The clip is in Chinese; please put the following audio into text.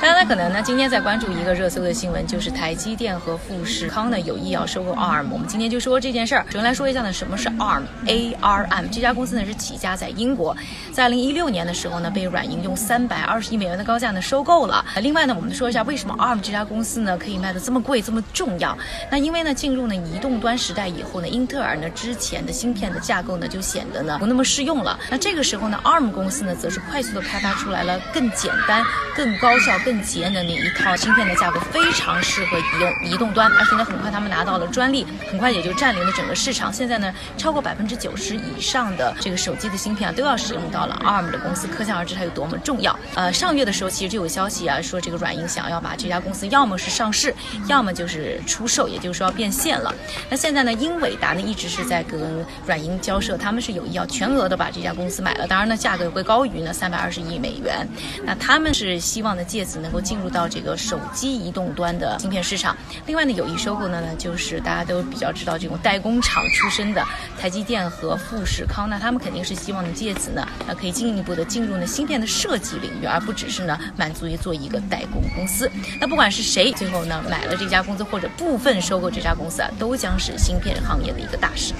大家可能呢今天在关注一个热搜的新闻，就是台积电和富士康呢有意要收购 ARM。我们今天就说这件事儿。首先来说一下呢，什么是 ARM？A R M 这家公司呢是起家在英国，在二零一六年的时候呢被软银用三百二十亿美元的高价呢收购了。另外呢，我们说一下为什么 ARM 这家公司呢可以卖的这么贵、这么重要？那因为呢进入呢移动端时代以后呢，英特尔呢之前的芯片的架构呢就显得呢不那么适用了。那这个时候呢，ARM 公司呢则是快速的开发出来了更简单、更高效、更更节能的一套芯片的价格，非常适合移动移动端。而且呢，很快他们拿到了专利，很快也就占领了整个市场。现在呢，超过百分之九十以上的这个手机的芯片啊，都要使用到了 ARM 的公司，可想而知它有多么重要。呃，上月的时候其实就有消息啊，说这个软银想要把这家公司要么是上市，要么就是出售，也就是说要变现了。那现在呢，英伟达呢一直是在跟软银交涉，他们是有意要全额的把这家公司买了，当然呢，价格会高于呢三百二十亿美元。那他们是希望呢借此能够进入到这个手机移动端的芯片市场。另外呢，有意收购的呢，就是大家都比较知道这种代工厂出身的台积电和富士康，那他们肯定是希望呢借此呢，呃，可以进一步的进入呢芯片的设计领域，而不只是呢满足于做一个代工公司。那不管是谁最后呢买了这家公司或者部分收购这家公司啊，都将是芯片行业的一个大事。